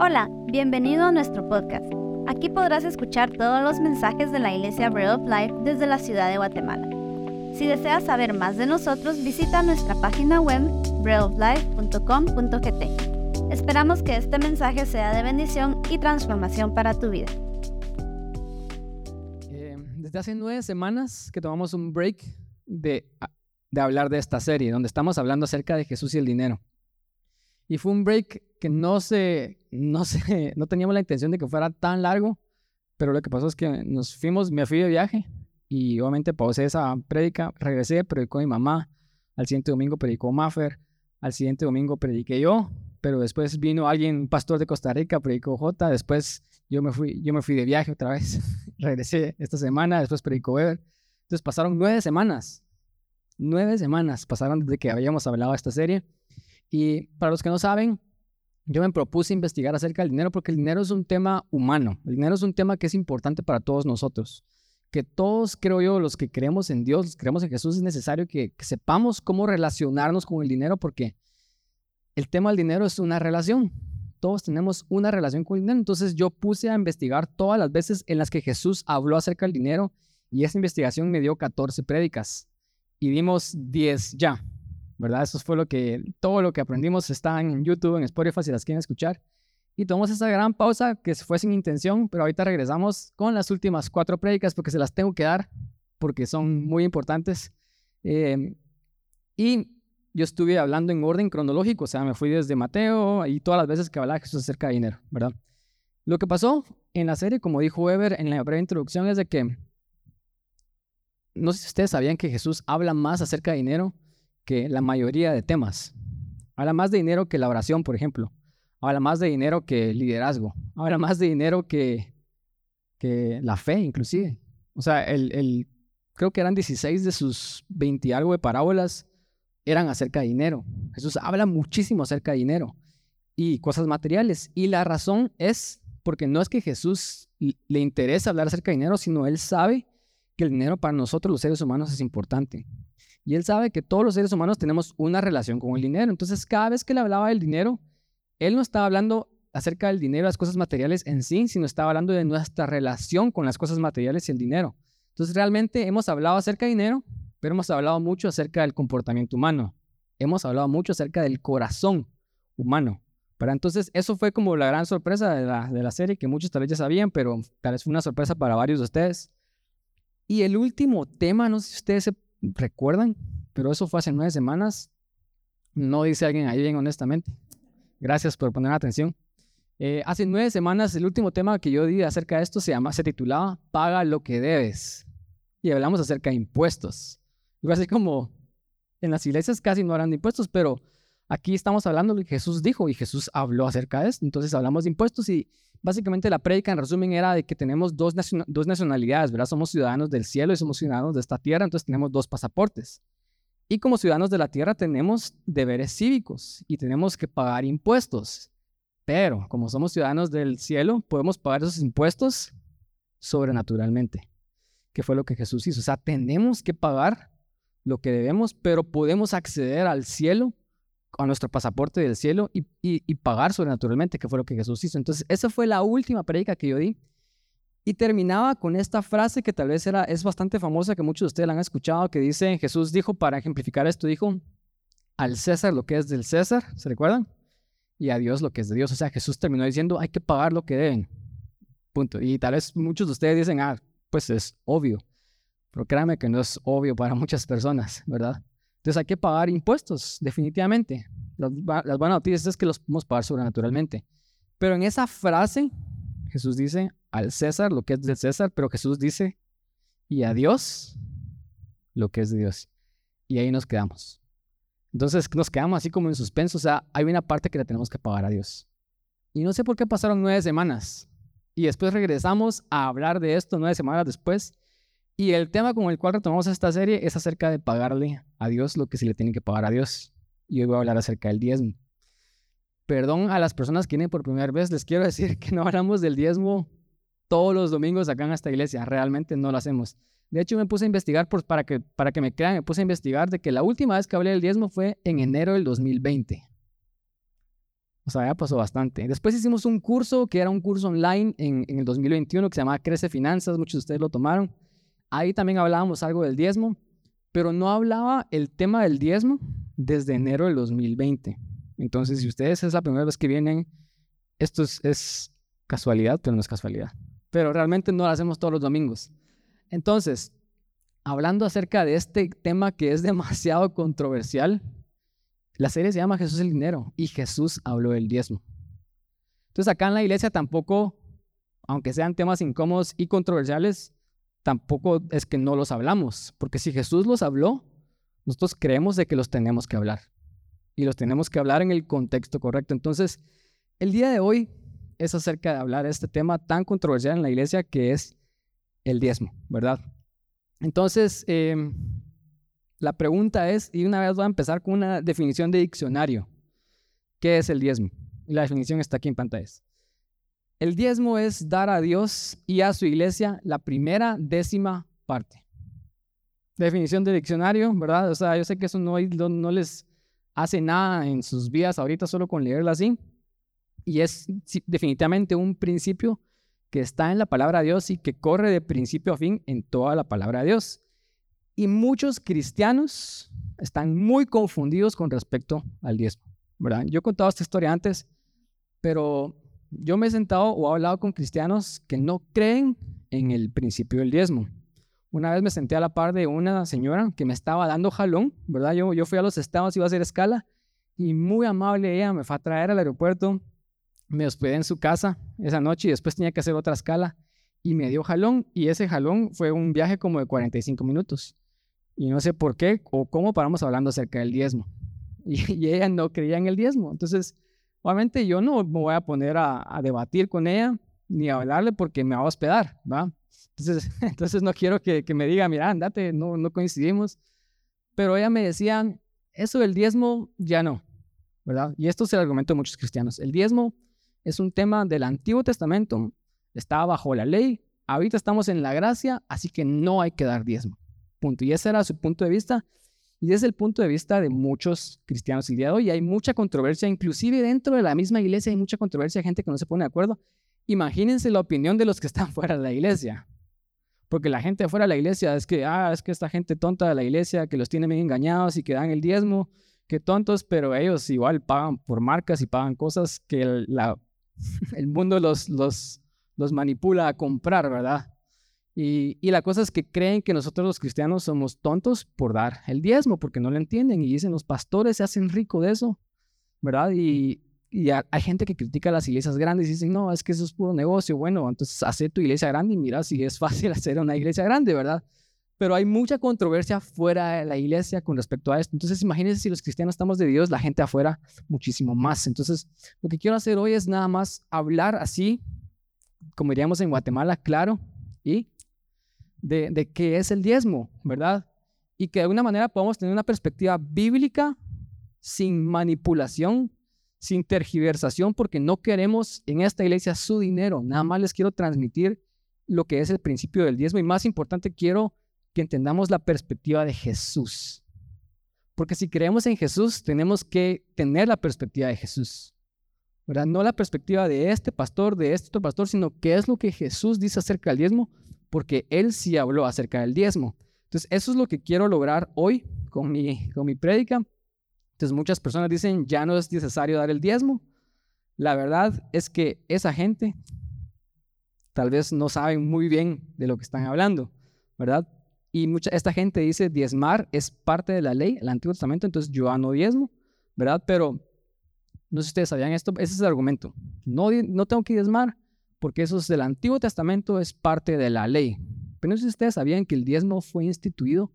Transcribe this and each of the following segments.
Hola, bienvenido a nuestro podcast. Aquí podrás escuchar todos los mensajes de la Iglesia Bread of Life desde la ciudad de Guatemala. Si deseas saber más de nosotros, visita nuestra página web breadoflife.com.gt. Esperamos que este mensaje sea de bendición y transformación para tu vida. Eh, desde hace nueve semanas que tomamos un break de, de hablar de esta serie, donde estamos hablando acerca de Jesús y el dinero. Y fue un break que no se, no se, no teníamos la intención de que fuera tan largo, pero lo que pasó es que nos fuimos, me fui de viaje y obviamente pausé esa prédica, regresé, predicó mi mamá, al siguiente domingo predicó Maffer, al siguiente domingo prediqué yo, pero después vino alguien, un pastor de Costa Rica, predicó J, después yo me fui, yo me fui de viaje otra vez, regresé esta semana, después predicó Ever. Entonces pasaron nueve semanas, nueve semanas pasaron desde que habíamos hablado de esta serie y para los que no saben, yo me propuse investigar acerca del dinero porque el dinero es un tema humano. El dinero es un tema que es importante para todos nosotros. Que todos, creo yo, los que creemos en Dios, creemos en Jesús, es necesario que, sepamos cómo relacionarnos con el dinero porque el tema del dinero es una relación. Todos tenemos una relación con el dinero. Entonces yo puse a investigar todas las veces en las que Jesús habló acerca del dinero y esa investigación me dio 14 prédicas y dimos 10 ya. ¿Verdad? Eso fue lo que, todo lo que aprendimos está en YouTube, en Spotify, si las quieren escuchar. Y tomamos esa gran pausa que fue sin intención, pero ahorita regresamos con las últimas cuatro prédicas porque se las tengo que dar, porque son muy importantes. Em, y yo estuve hablando en orden cronológico, o sea, me fui desde Mateo y todas las veces que hablaba Jesús acerca de dinero, ¿verdad? Lo que pasó en la serie, como dijo Weber en la breve introducción, es de que, no sé si ustedes sabían que Jesús habla más acerca de dinero que la mayoría de temas. Habla más de dinero que la oración, por ejemplo. Habla más de dinero que liderazgo. Habla más de dinero que, que la fe, inclusive. O sea, el, el, creo que eran 16 de sus 20 y algo de parábolas eran acerca de dinero. Jesús habla muchísimo acerca de dinero y cosas materiales. Y la razón es porque no es que Jesús le interesa hablar acerca de dinero, sino él sabe que el dinero para nosotros los seres humanos es importante. Y él sabe que todos los seres humanos tenemos una relación con el dinero. Entonces, cada vez que le hablaba del dinero, él no estaba hablando acerca del dinero, las cosas materiales en sí, sino estaba hablando de nuestra relación con las cosas materiales y el dinero. Entonces, realmente hemos hablado acerca de dinero, pero hemos hablado mucho acerca del comportamiento humano. Hemos hablado mucho acerca del corazón humano. Para entonces, eso fue como la gran sorpresa de la, de la serie, que muchos tal vez ya sabían, pero tal vez fue una sorpresa para varios de ustedes. Y el último tema, no sé si ustedes se recuerdan, pero eso fue hace nueve semanas. No dice alguien ahí bien honestamente. Gracias por poner atención. Eh, hace nueve semanas el último tema que yo di acerca de esto se, llama, se titulaba Paga lo que debes. Y hablamos acerca de impuestos. Igual así como en las iglesias casi no harán de impuestos, pero aquí estamos hablando de lo que Jesús dijo y Jesús habló acerca de esto. Entonces hablamos de impuestos y básicamente la prédica en resumen era de que tenemos dos, dos nacionalidades, ¿verdad? Somos ciudadanos del cielo y somos ciudadanos de esta tierra, entonces tenemos dos pasaportes. Y como ciudadanos de la tierra tenemos deberes cívicos y tenemos que pagar impuestos. Pero como somos ciudadanos del cielo, podemos pagar esos impuestos sobrenaturalmente, que fue lo que Jesús hizo. O sea, tenemos que pagar lo que debemos, pero podemos acceder al cielo a nuestro pasaporte del cielo y, y, pagar sobrenaturalmente, que fue lo que Jesús hizo. Entonces, esa fue la última predica que yo di. Y terminaba con esta frase que tal vez era, es bastante famosa, que muchos de ustedes la han escuchado, que dice, Jesús dijo, para ejemplificar esto, dijo, al César lo que es del César, ¿se recuerdan? Y a Dios lo que es de Dios. O sea, Jesús terminó diciendo, hay que pagar lo que deben. Punto. Y tal vez muchos de ustedes dicen, ah, pues es obvio. Pero créanme que no es obvio para muchas personas, ¿verdad? Entonces hay que pagar impuestos, definitivamente. Las, buenas noticias es que los podemos pagar sobrenaturalmente. Pero en esa frase, Jesús dice al César lo que es del César, pero Jesús dice y a Dios lo que es de Dios. Y ahí nos quedamos. Entonces nos quedamos así como en suspenso. O sea, hay una parte que le tenemos que pagar a Dios. Y no sé por qué pasaron nueve semanas. Y después regresamos a hablar de esto nueve semanas después. Y el tema con el cual retomamos esta serie es acerca de pagarle a Dios lo que se le tiene que pagar a Dios. Y hoy voy a hablar acerca del diezmo. Perdón a las personas que vienen por primera vez, les quiero decir que no hablamos del diezmo todos los domingos acá en esta iglesia, realmente no lo hacemos. De hecho, me puse a investigar, para, que, para que me crean, me puse a investigar de que la última vez que hablé del diezmo fue en enero del 2020. O sea, ya pasó bastante. Después hicimos un curso que era un curso online en, en el 2021 que se llamaba Crece Finanzas. Muchos de ustedes lo tomaron. Ahí también hablábamos algo del diezmo, pero no hablaba el tema del diezmo desde enero del 2020. Entonces, si ustedes es la primera vez que vienen, esto es, casualidad, pero no es casualidad. Pero realmente no lo hacemos todos los domingos. Entonces, hablando acerca de este tema que es demasiado controversial, la serie se llama Jesús el dinero y Jesús habló del diezmo. Entonces acá en la iglesia tampoco, aunque sean temas incómodos y controversiales, tampoco es que no los hablamos, porque si Jesús los habló, nosotros creemos de que los tenemos que hablar y los tenemos que hablar en el contexto correcto. Entonces, el día de hoy es acerca de hablar de este tema tan controversial en la iglesia que es el diezmo, ¿verdad? Entonces, em, la pregunta es, y una vez voy a empezar con una definición de diccionario. ¿Qué es el diezmo? Y la definición está aquí en pantalla. El diezmo es dar a Dios y a su iglesia la primera décima parte. Definición de diccionario, ¿verdad? O sea, yo sé que eso no, no les hace nada en sus vidas ahorita solo con leerla así. Y es definitivamente un principio que está en la palabra de Dios y que corre de principio a fin en toda la palabra de Dios. Y muchos cristianos están muy confundidos con respecto al diezmo, ¿verdad? Yo he contado esta historia antes, pero yo me he sentado o he hablado con cristianos que no creen en el principio del diezmo. Una vez me senté a la par de una señora que me estaba dando jalón, ¿verdad? Yo, fui a los estados, iba a hacer escala, y muy amable ella me fue a traer al aeropuerto, me hospedé en su casa esa noche y después tenía que hacer otra escala y me dio jalón y ese jalón fue un viaje como de 45 minutos. Y no sé por qué o cómo paramos hablando acerca del diezmo. Y, ella no creía en el diezmo. Entonces, obviamente yo no me voy a poner a, debatir con ella ni a hablarle porque me va a hospedar, ¿va? Entonces, entonces no quiero que, me diga, mira, andate, no, no coincidimos. Pero ella me decía, eso del diezmo ya no, ¿verdad? Y esto es el argumento de muchos cristianos. El diezmo es un tema del Antiguo Testamento, estaba bajo la ley, ahorita estamos en la gracia, así que no hay que dar diezmo. Punto. Y ese era su punto de vista. Y es el punto de vista de muchos cristianos el día de. Hay mucha controversia, inclusive dentro de la misma iglesia hay mucha controversia, gente que no se pone de acuerdo. Imagínense la opinión de los que están fuera de la iglesia. Porque la gente fuera de la iglesia es que, ah, es que esta gente tonta de la iglesia que los tiene bien engañados y que dan el diezmo, que tontos, pero ellos igual pagan por marcas y pagan cosas que el, el mundo los, los, los manipula a comprar, ¿verdad? Y, la cosa es que creen que nosotros los cristianos somos tontos por dar el diezmo, porque no lo entienden. Y dicen, los pastores se hacen rico de eso, ¿verdad? Y, hay gente que critica las iglesias grandes y dicen, no, es que eso es puro negocio. Bueno, entonces hace tu iglesia grande y mira si es fácil hacer una iglesia grande, ¿verdad? Pero hay mucha controversia fuera de la iglesia con respecto a esto. Entonces, imagínense si los cristianos estamos de Dios, la gente afuera muchísimo más. Entonces, lo que quiero hacer hoy es nada más hablar así, como diríamos en Guatemala, claro, y de, qué es el diezmo, ¿verdad? Y que de alguna manera podamos tener una perspectiva bíblica sin manipulación, sin tergiversación, porque no queremos en esta iglesia su dinero. Nada más les quiero transmitir lo que es el principio del diezmo y más importante, quiero que entendamos la perspectiva de Jesús. Porque si creemos en Jesús, tenemos que tener la perspectiva de Jesús. ¿verdad? No la perspectiva de este pastor, de este otro pastor, sino qué es lo que Jesús dice acerca del diezmo porque él sí habló acerca del diezmo. Entonces, eso es lo que quiero lograr hoy con mi, con mi prédica. Entonces, muchas personas dicen, ya no es necesario dar el diezmo. La verdad es que esa gente tal vez no saben muy bien de lo que están hablando, ¿verdad? Y mucha, esta gente dice, diezmar es parte de la ley, el Antiguo Testamento, entonces yo no diezmo, ¿verdad? Pero no sé si ustedes sabían esto, ese es el argumento. No, no tengo que diezmar porque eso es del Antiguo Testamento, es parte de la ley. Pero no sé si ustedes sabían que el diezmo fue instituido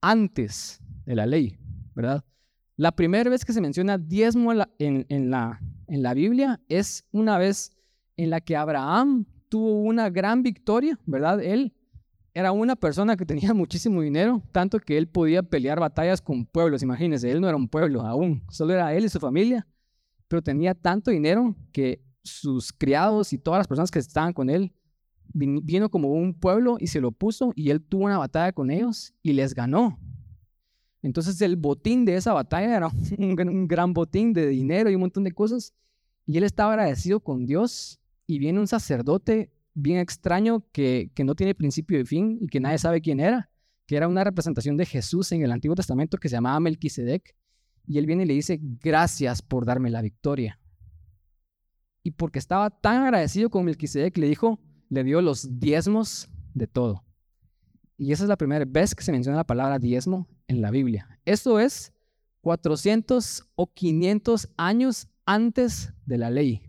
antes de la ley, ¿verdad? La primera vez que se menciona diezmo en la, en la Biblia es una vez en la que Abraham tuvo una gran victoria, ¿verdad? Él era una persona que tenía muchísimo dinero, tanto que él podía pelear batallas con pueblos, imagínense, él no era un pueblo aún, solo era él y su familia, pero tenía tanto dinero que sus criados y todas las personas que estaban con él, vino como un pueblo y se lo puso y él tuvo una batalla con ellos y les ganó. Entonces el botín de esa batalla era un, gran botín de dinero y un montón de cosas. Y él estaba agradecido con Dios y viene un sacerdote bien extraño que, que no tiene principio y fin y que nadie sabe quién era, que era una representación de Jesús en el Antiguo Testamento que se llamaba Melquisedec. Y él viene y le dice, gracias por darme la victoria. Y porque estaba tan agradecido con Melquisedec, le dijo, le dio los diezmos de todo. Y esa es la primera vez que se menciona la palabra diezmo en la Biblia. Esto es 400 o 500 años antes de la ley.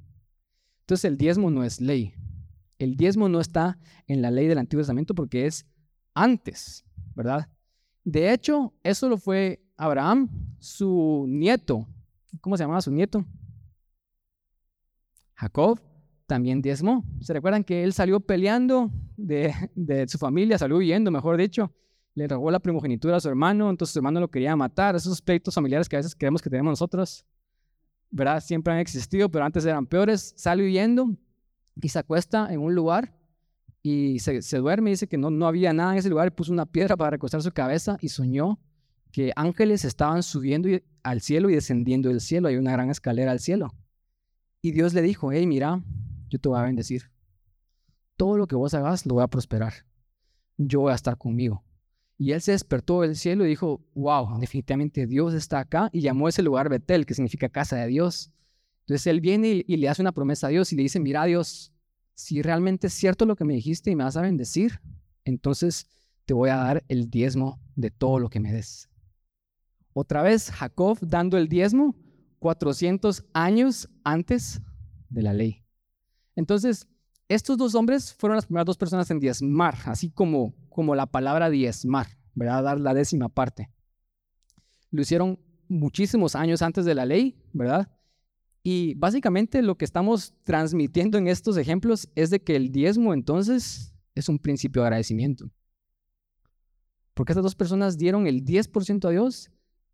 Entonces el diezmo no es ley. El diezmo no está en la ley del Antiguo Testamento porque es antes, ¿verdad? De hecho, eso lo fue Abraham, su nieto. ¿Cómo se llamaba su nieto? Jacob también diezmó. ¿Se recuerdan que él salió peleando de, su familia, salió huyendo, mejor dicho? Le robó la primogenitura a su hermano, entonces su hermano lo quería matar. Esos pleitos familiares que a veces creemos que tenemos nosotros, ¿verdad? Siempre han existido, pero antes eran peores. Sale huyendo y se acuesta en un lugar y se, se duerme. Dice que no, no había nada en ese lugar y puso una piedra para recostar su cabeza y soñó que ángeles estaban subiendo al cielo y descendiendo del cielo. Hay una gran escalera al cielo. Y Dios le dijo, hey, mira, yo te voy a bendecir. Todo lo que vos hagas lo voy a prosperar. Yo voy a estar conmigo. Y él se despertó del cielo y dijo, wow, definitivamente Dios está acá. Y llamó ese lugar Betel, que significa casa de Dios. Entonces él viene y, le hace una promesa a Dios y le dice, mira Dios, si realmente es cierto lo que me dijiste y me vas a bendecir, entonces te voy a dar el diezmo de todo lo que me des. Otra vez Jacob dando el diezmo 400 años antes de la ley. Entonces, estos dos hombres fueron las primeras dos personas en diezmar, así como, como la palabra diezmar, ¿verdad? Dar la décima parte. Lo hicieron muchísimos años antes de la ley, ¿verdad? Y básicamente lo que estamos transmitiendo en estos ejemplos es de que el diezmo entonces es un principio de agradecimiento. Porque estas dos personas dieron el 10% a Dios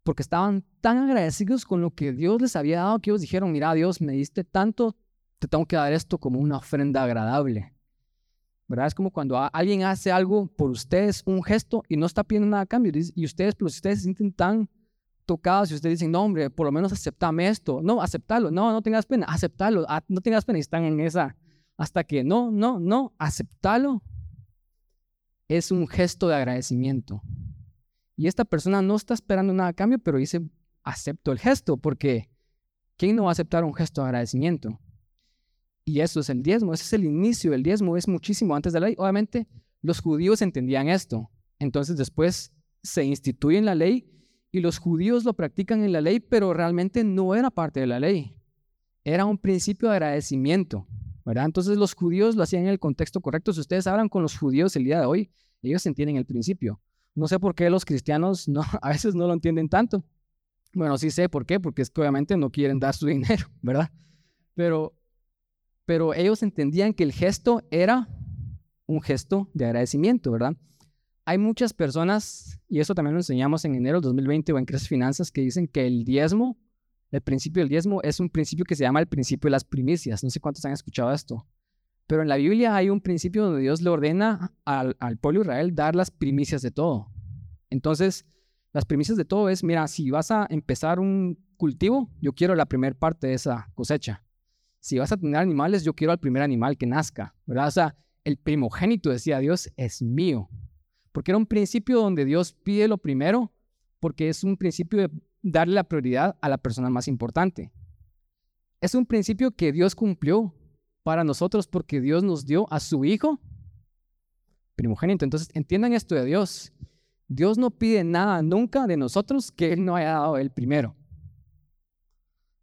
porque estaban tan agradecidos con lo que Dios les había dado que ellos dijeron, mira Dios, me diste tanto, te tengo que dar esto como una ofrenda agradable. ¿Verdad? Es como cuando alguien hace algo por ustedes, un gesto, y no está pidiendo nada a cambio. Y ustedes, pero si ustedes se sienten tan tocados y ustedes dicen, no, hombre, por lo menos aceptame esto. No, aceptarlo. No, no tengas pena, aceptarlo. Ah, no tengas pena y están en esa. Hasta que no, no, no, aceptarlo es un gesto de agradecimiento. Y esta persona no está esperando nada a cambio, pero dice, acepto el gesto, porque ¿quién no va a aceptar un gesto de agradecimiento? Y eso es el diezmo, ese es el inicio del diezmo, es muchísimo antes de la ley. Obviamente los judíos entendían esto, entonces después se instituye en la ley y los judíos lo practican en la ley, pero realmente no era parte de la ley, era un principio de agradecimiento, ¿verdad? Entonces los judíos lo hacían en el contexto correcto. Si ustedes hablan con los judíos el día de hoy, ellos entienden el principio. No sé por qué los cristianos no, a veces no lo entienden tanto. Bueno, sí sé por qué, porque es que obviamente no quieren dar su dinero, ¿verdad? Pero, pero ellos entendían que el gesto era un gesto de agradecimiento, ¿verdad? Hay muchas personas, y eso también lo enseñamos en enero del 2020 o en Creces Finanzas, que dicen que el diezmo, el principio del diezmo, es un principio que se llama el principio de las primicias. No sé cuántos han escuchado esto. Pero en la Biblia hay un principio donde Dios le ordena al, pueblo de Israel dar las primicias de todo. Entonces, las primicias de todo es, mira, si vas a empezar un cultivo, yo quiero la primera parte de esa cosecha. Si vas a tener animales, yo quiero al primer animal que nazca, ¿verdad? O sea, el primogénito, decía Dios, es mío. Porque era un principio donde Dios pide lo primero, porque es un principio de darle la prioridad a la persona más importante. Es un principio que Dios cumplió para nosotros porque Dios nos dio a su Hijo primogénito. Entonces, entiendan esto de Dios. Dios no pide nada nunca de nosotros que Él no haya dado el primero.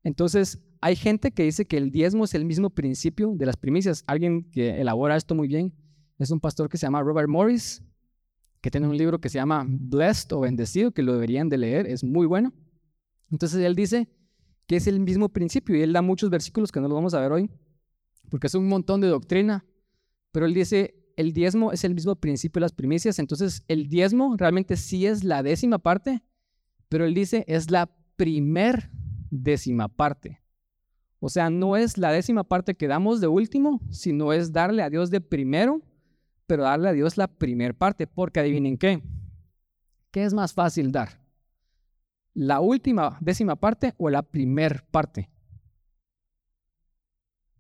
Entonces, hay gente que dice que el diezmo es el mismo principio de las primicias. Alguien que elabora esto muy bien es un pastor que se llama Robert Morris, que tiene un libro que se llama Blessed o Bendecido, que lo deberían de leer, es muy bueno. Entonces, él dice que es el mismo principio y él da muchos versículos que no los vamos a ver hoy, porque es un montón de doctrina, pero él dice, el diezmo es el mismo principio de las primicias, entonces el diezmo realmente sí es la décima parte, pero él dice, es la primer décima parte. O sea, no es la décima parte que damos de último, sino es darle a Dios de primero, pero darle a Dios la primer parte, porque adivinen qué, ¿qué es más fácil dar? ¿La última décima parte o la primer parte?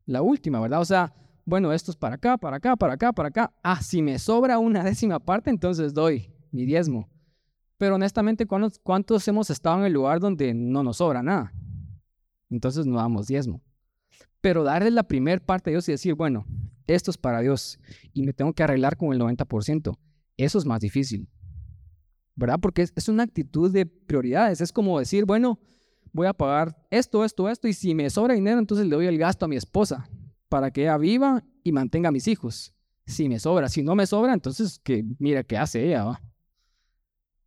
La última, ¿verdad? O sea, bueno, esto es para acá, para acá, para acá, para acá. Ah, si me sobra una décima parte, entonces doy mi diezmo. Pero honestamente, ¿cuántos, hemos estado en el lugar donde no nos sobra nada? Entonces no damos diezmo. Pero darle la primer parte a Dios y decir, bueno, esto es para Dios y me tengo que arreglar con el 90%, eso es más difícil. ¿Verdad? Porque es una actitud de prioridades. Es como decir, bueno, voy a pagar esto, esto, esto, y si me sobra dinero, entonces le doy el gasto a mi esposa para que ella viva y mantenga a mis hijos. Si me sobra, si no me sobra, entonces que mira qué hace ella.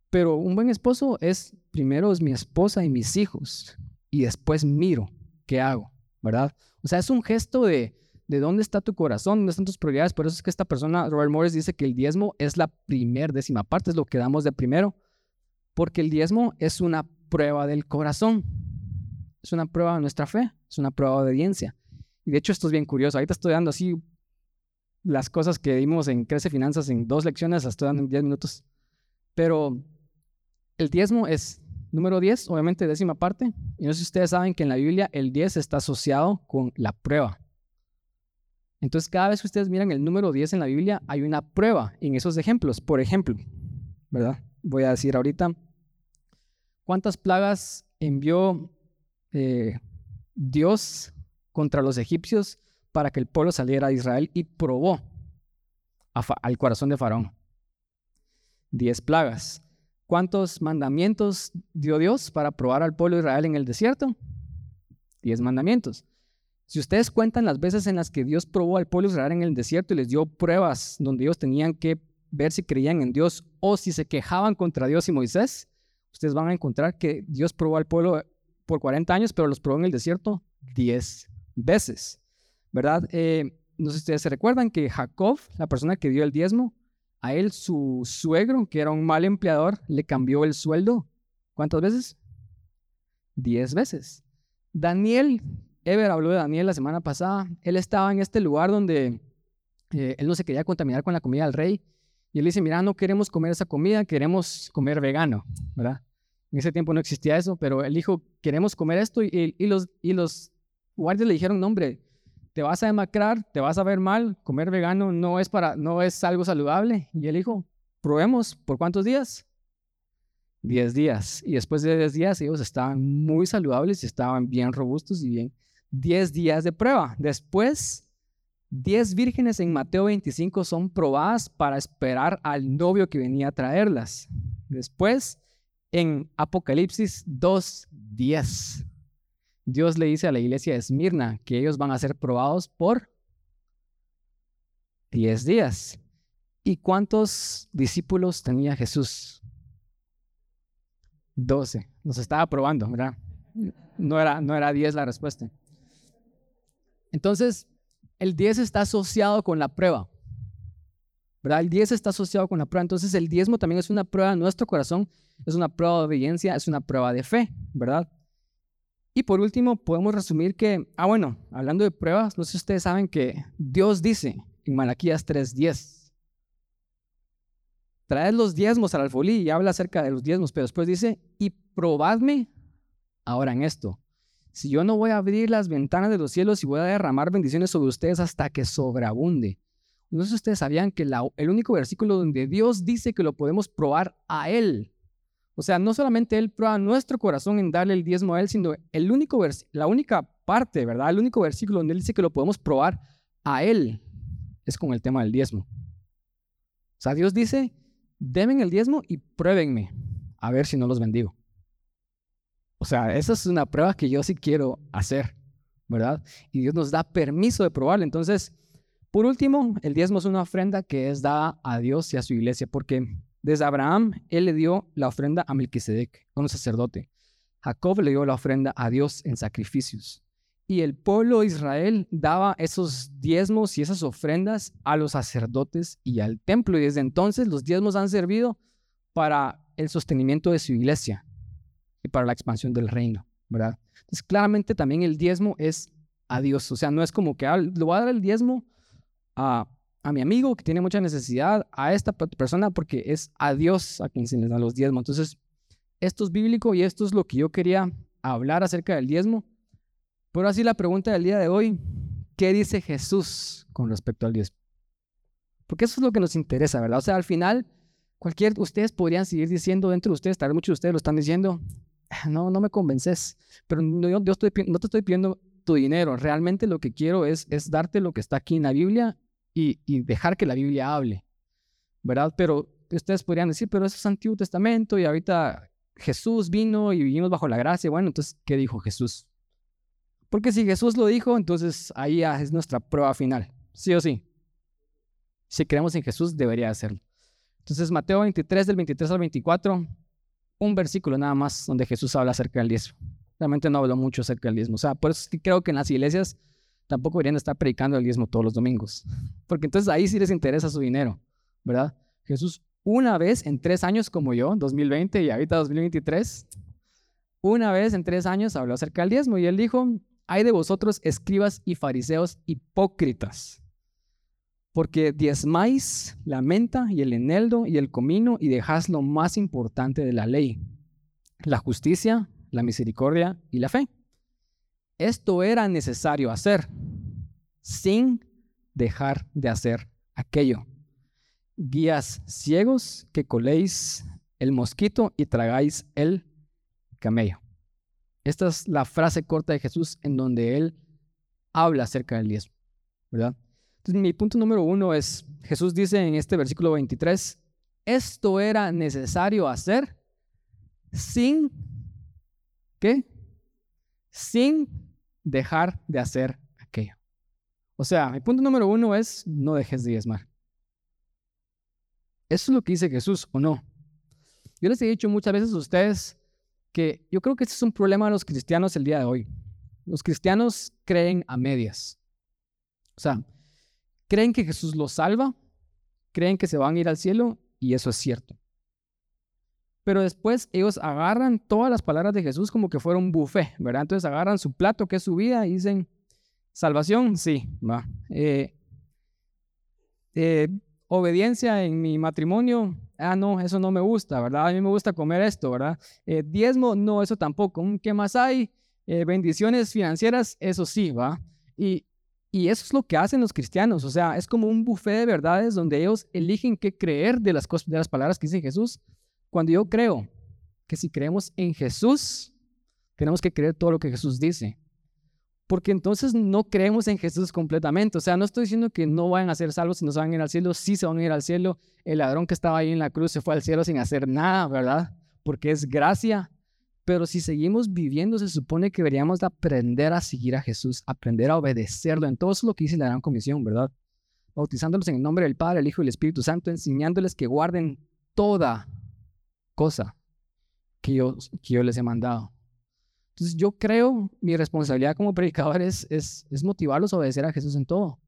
Pero un buen esposo es primero es mi esposa y mis hijos y después miro qué hago, ¿verdad? O sea, es un gesto de, de dónde está tu corazón, dónde están tus prioridades. Por eso es que esta persona, Robert Morris, dice que el diezmo es la primer décima parte, es lo que damos de primero, porque el diezmo es una prueba del corazón, es una prueba de nuestra fe, es una prueba de obediencia. Y de hecho esto es bien curioso. Ahorita estoy dando así las cosas que dimos en Crece Finanzas en dos lecciones, las estoy dando en 10 minutos. Pero el diezmo es número 10, obviamente décima parte. Y no sé si ustedes saben que en la Biblia el 10 está asociado con la prueba. Entonces cada vez que ustedes miran el número 10 en la Biblia hay una prueba en esos ejemplos. Por ejemplo, ¿verdad? Voy a decir ahorita, ¿cuántas plagas envió eh, Dios contra los egipcios para que el pueblo saliera de Israel y probó al corazón de Faraón. Diez plagas. ¿Cuántos mandamientos dio Dios para probar al pueblo de Israel en el desierto? Diez mandamientos. Si ustedes cuentan las veces en las que Dios probó al pueblo de Israel en el desierto y les dio pruebas donde ellos tenían que ver si creían en Dios o si se quejaban contra Dios y Moisés, ustedes van a encontrar que Dios probó al pueblo por 40 años, pero los probó en el desierto 10 veces, ¿verdad? Eh, no sé si ustedes se recuerdan que Jacob, la persona que dio el diezmo, a él su suegro, que era un mal empleador, le cambió el sueldo. ¿Cuántas veces? Diez veces. Daniel, Ever habló de Daniel la semana pasada, él estaba en este lugar donde eh, él no se quería contaminar con la comida del rey. Y él dice, mira, no queremos comer esa comida, queremos comer vegano, ¿verdad? En ese tiempo no existía eso, pero él dijo, queremos comer esto y, y los, y los guardias le dijeron, no, hombre, te vas a demacrar, te vas a ver mal, comer vegano no es, para, no es algo saludable. Y él dijo, probemos, ¿por cuántos días? Diez días. Y después de diez días ellos estaban muy saludables y estaban bien robustos y bien. Diez días de prueba. Después, diez vírgenes en Mateo 25 son probadas para esperar al novio que venía a traerlas. Después, en Apocalipsis 2, 10 Dios le dice a la iglesia de Esmirna que ellos van a ser probados por 10 días. ¿Y cuántos discípulos tenía Jesús? 12. Nos estaba probando, ¿verdad? No era, no era 10 la respuesta. Entonces, el 10 está asociado con la prueba. ¿verdad? El 10 está asociado con la prueba. Entonces, el diezmo también es una prueba de nuestro corazón, es una prueba de obediencia, es una prueba de fe, ¿verdad? Y por último, podemos resumir que, ah, bueno, hablando de pruebas, no sé si ustedes saben que Dios dice en Malaquías 3:10, traed los diezmos al alfolí y habla acerca de los diezmos, pero después dice, y probadme ahora en esto. Si yo no voy a abrir las ventanas de los cielos y voy a derramar bendiciones sobre ustedes hasta que sobreabunde. No sé si ustedes sabían que el único versículo donde Dios dice que lo podemos probar a Él o sea, no solamente Él prueba nuestro corazón en darle el diezmo a Él, sino el único la única parte, ¿verdad? El único versículo donde Él dice que lo podemos probar a Él es con el tema del diezmo. O sea, Dios dice, denme el diezmo y pruébenme a ver si no los bendigo. O sea, esa es una prueba que yo sí quiero hacer, ¿verdad? Y Dios nos da permiso de probarlo. Entonces, por último, el diezmo es una ofrenda que es dada a Dios y a su iglesia, porque desde Abraham, él le dio la ofrenda a Melquisedec, un sacerdote. Jacob le dio la ofrenda a Dios en sacrificios. Y el pueblo de Israel daba esos diezmos y esas ofrendas a los sacerdotes y al templo. Y desde entonces los diezmos han servido para el sostenimiento de su iglesia y para la expansión del reino, ¿verdad? Entonces, claramente también el diezmo es a Dios. O sea, no es como que ah, le voy a dar el diezmo a a mi amigo que tiene mucha necesidad, a esta persona, porque es a Dios a quien se les dan los diezmos. Entonces, esto es bíblico y esto es lo que yo quería hablar acerca del diezmo. Pero así la pregunta del día de hoy, ¿qué dice Jesús con respecto al diezmo? Porque eso es lo que nos interesa, ¿verdad? O sea, al final, cualquier, ustedes podrían seguir diciendo dentro de ustedes, tal vez muchos de ustedes lo están diciendo, no, no me convences, pero no, yo, estoy, te estoy pidiendo tu dinero, realmente lo que quiero es, es darte lo que está aquí en la Biblia y, y dejar que la Biblia hable, ¿verdad? Pero ustedes podrían decir, pero eso es Antiguo Testamento y ahorita Jesús vino y vivimos bajo la gracia. Bueno, entonces, ¿qué dijo Jesús? Porque si Jesús lo dijo, entonces ahí es nuestra prueba final, sí o sí. Si creemos en Jesús, debería hacerlo. Entonces, Mateo 23, del 23 al 24, un versículo nada más donde Jesús habla acerca del diezmo. Realmente no habló mucho acerca del diezmo. O sea, por eso creo que en las iglesias tampoco deberían estar predicando el diezmo todos los domingos. Porque entonces ahí sí les interesa su dinero, ¿verdad? Jesús una vez en tres años como yo, 2020 y ahorita 2023, una vez en tres años habló acerca del diezmo y él dijo, hay de vosotros escribas y fariseos hipócritas, porque diezmáis la menta y el eneldo y el comino y dejáis lo más importante de la ley, la justicia, la misericordia y la fe. Esto era necesario hacer sin dejar de hacer aquello guías ciegos que coléis el mosquito y tragáis el camello. Esta es la frase corta de Jesús en donde él habla acerca del diezmo, ¿verdad? Mi punto número uno es, Jesús dice en este versículo 23, esto era necesario hacer sin, ¿qué? Sin dejar de hacer aquello. O sea, mi punto número uno es, no dejes de diezmar. ¿Eso es lo que dice Jesús o no? Yo les he dicho muchas veces a ustedes que yo creo que este es un problema de los cristianos el día de hoy. Los cristianos creen a medias. O sea, creen que Jesús los salva, creen que se van a ir al cielo y eso es cierto. Pero después ellos agarran todas las palabras de Jesús como que fuera un buffet, ¿verdad? Entonces agarran su plato que es su vida y dicen, salvación, sí, va. Eh, eh, obediencia en mi matrimonio, ah, no, eso no me gusta, ¿verdad? A mí me gusta comer esto, ¿verdad? Eh, diezmo, no, eso tampoco. ¿Qué más hay? Eh, bendiciones financieras, eso sí, ¿va? Y, y eso es lo que hacen los cristianos, o sea, es como un buffet de verdades donde ellos eligen qué creer de las, cosas, de las palabras que dice Jesús. Cuando yo creo que si creemos en Jesús, tenemos que creer todo lo que Jesús dice porque entonces no creemos en Jesús completamente. O sea, no estoy diciendo que no vayan a ser salvos y no se van a ir al cielo, sí se van a ir al cielo. El ladrón que estaba ahí en la cruz se fue al cielo sin hacer nada, ¿verdad? Porque es gracia. Pero si seguimos viviendo, se supone que deberíamos aprender a seguir a Jesús, aprender a obedecerlo en todo lo que dice la gran comisión, ¿verdad? Bautizándolos en el nombre del Padre, el Hijo y el Espíritu Santo, enseñándoles que guarden toda cosa que yo, que yo les he mandado. Entonces yo creo, mi responsabilidad como predicador es, es, motivarlos a obedecer a Jesús en todo.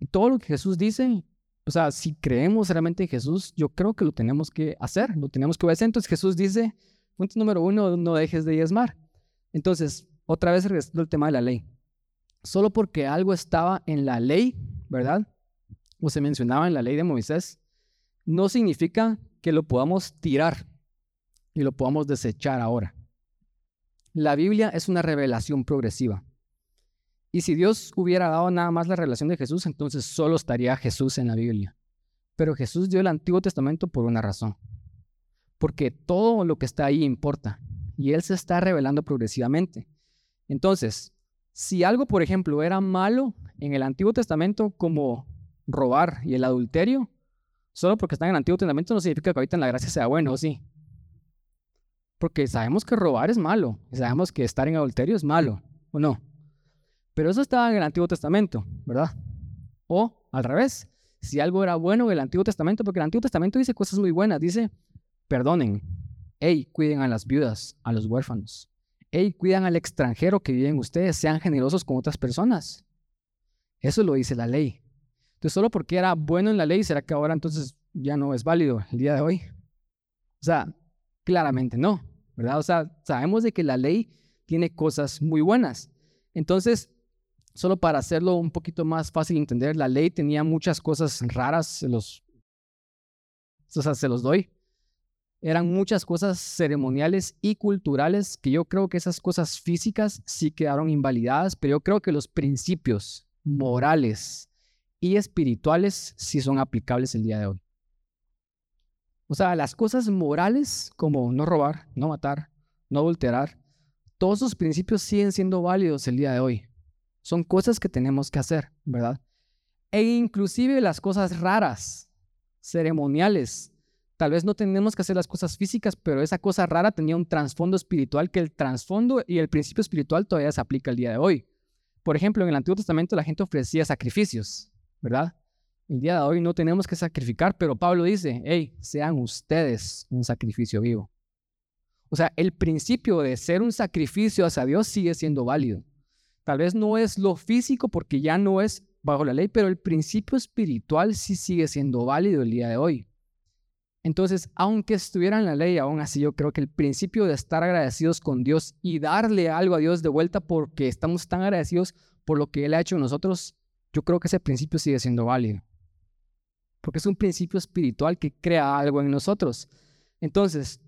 Y todo lo que Jesús dice, o sea, si creemos realmente en Jesús, yo creo que lo tenemos que hacer, lo tenemos que obedecer. Entonces Jesús dice, punto número uno, no dejes de diezmar. Entonces, otra vez regresando al tema de la ley. Solo porque algo estaba en la ley, ¿verdad? O se mencionaba en la ley de Moisés, no significa que lo podamos tirar y lo podamos desechar ahora. La Biblia es una revelación progresiva. Y si Dios hubiera dado nada más la revelación de Jesús, entonces solo estaría Jesús en la Biblia. Pero Jesús dio el Antiguo Testamento por una razón. Porque todo lo que está ahí importa. Y Él se está revelando progresivamente. Entonces, si algo, por ejemplo, era malo en el Antiguo Testamento como robar y el adulterio, solo porque está en el Antiguo Testamento no significa que ahorita en la gracia sea bueno, ¿o sí? Porque sabemos que robar es malo, y sabemos que estar en adulterio es malo, ¿o no? Pero eso estaba en el Antiguo Testamento, ¿verdad? O al revés, si algo era bueno en el Antiguo Testamento, porque el Antiguo Testamento dice cosas muy buenas, dice, perdonen, hey, cuiden a las viudas, a los huérfanos, hey, cuidan al extranjero que vive en ustedes, sean generosos con otras personas. Eso lo dice la ley. Entonces, solo porque era bueno en la ley, ¿será que ahora entonces ya no es válido el día de hoy? O sea, Claramente no, ¿verdad? O sea, sabemos de que la ley tiene cosas muy buenas. Entonces, solo para hacerlo un poquito más fácil de entender, la ley tenía muchas cosas raras, se los, o sea, se los doy. Eran muchas cosas ceremoniales y culturales que yo creo que esas cosas físicas sí quedaron invalidadas, pero yo creo que los principios morales y espirituales sí son aplicables el día de hoy. O sea, las cosas morales como no robar, no matar, no adulterar, todos esos principios siguen siendo válidos el día de hoy. Son cosas que tenemos que hacer, ¿verdad? E inclusive las cosas raras, ceremoniales. Tal vez no tenemos que hacer las cosas físicas, pero esa cosa rara tenía un trasfondo espiritual que el trasfondo y el principio espiritual todavía se aplica el día de hoy. Por ejemplo, en el Antiguo Testamento la gente ofrecía sacrificios, ¿verdad? El día de hoy no tenemos que sacrificar, pero Pablo dice, hey, sean ustedes un sacrificio vivo. O sea, el principio de ser un sacrificio hacia Dios sigue siendo válido. Tal vez no es lo físico porque ya no es bajo la ley, pero el principio espiritual sí sigue siendo válido el día de hoy. Entonces, aunque estuviera en la ley, aún así yo creo que el principio de estar agradecidos con Dios y darle algo a Dios de vuelta porque estamos tan agradecidos por lo que Él ha hecho en nosotros, yo creo que ese principio sigue siendo válido. Porque es un principio espiritual que crea algo en nosotros. Entonces,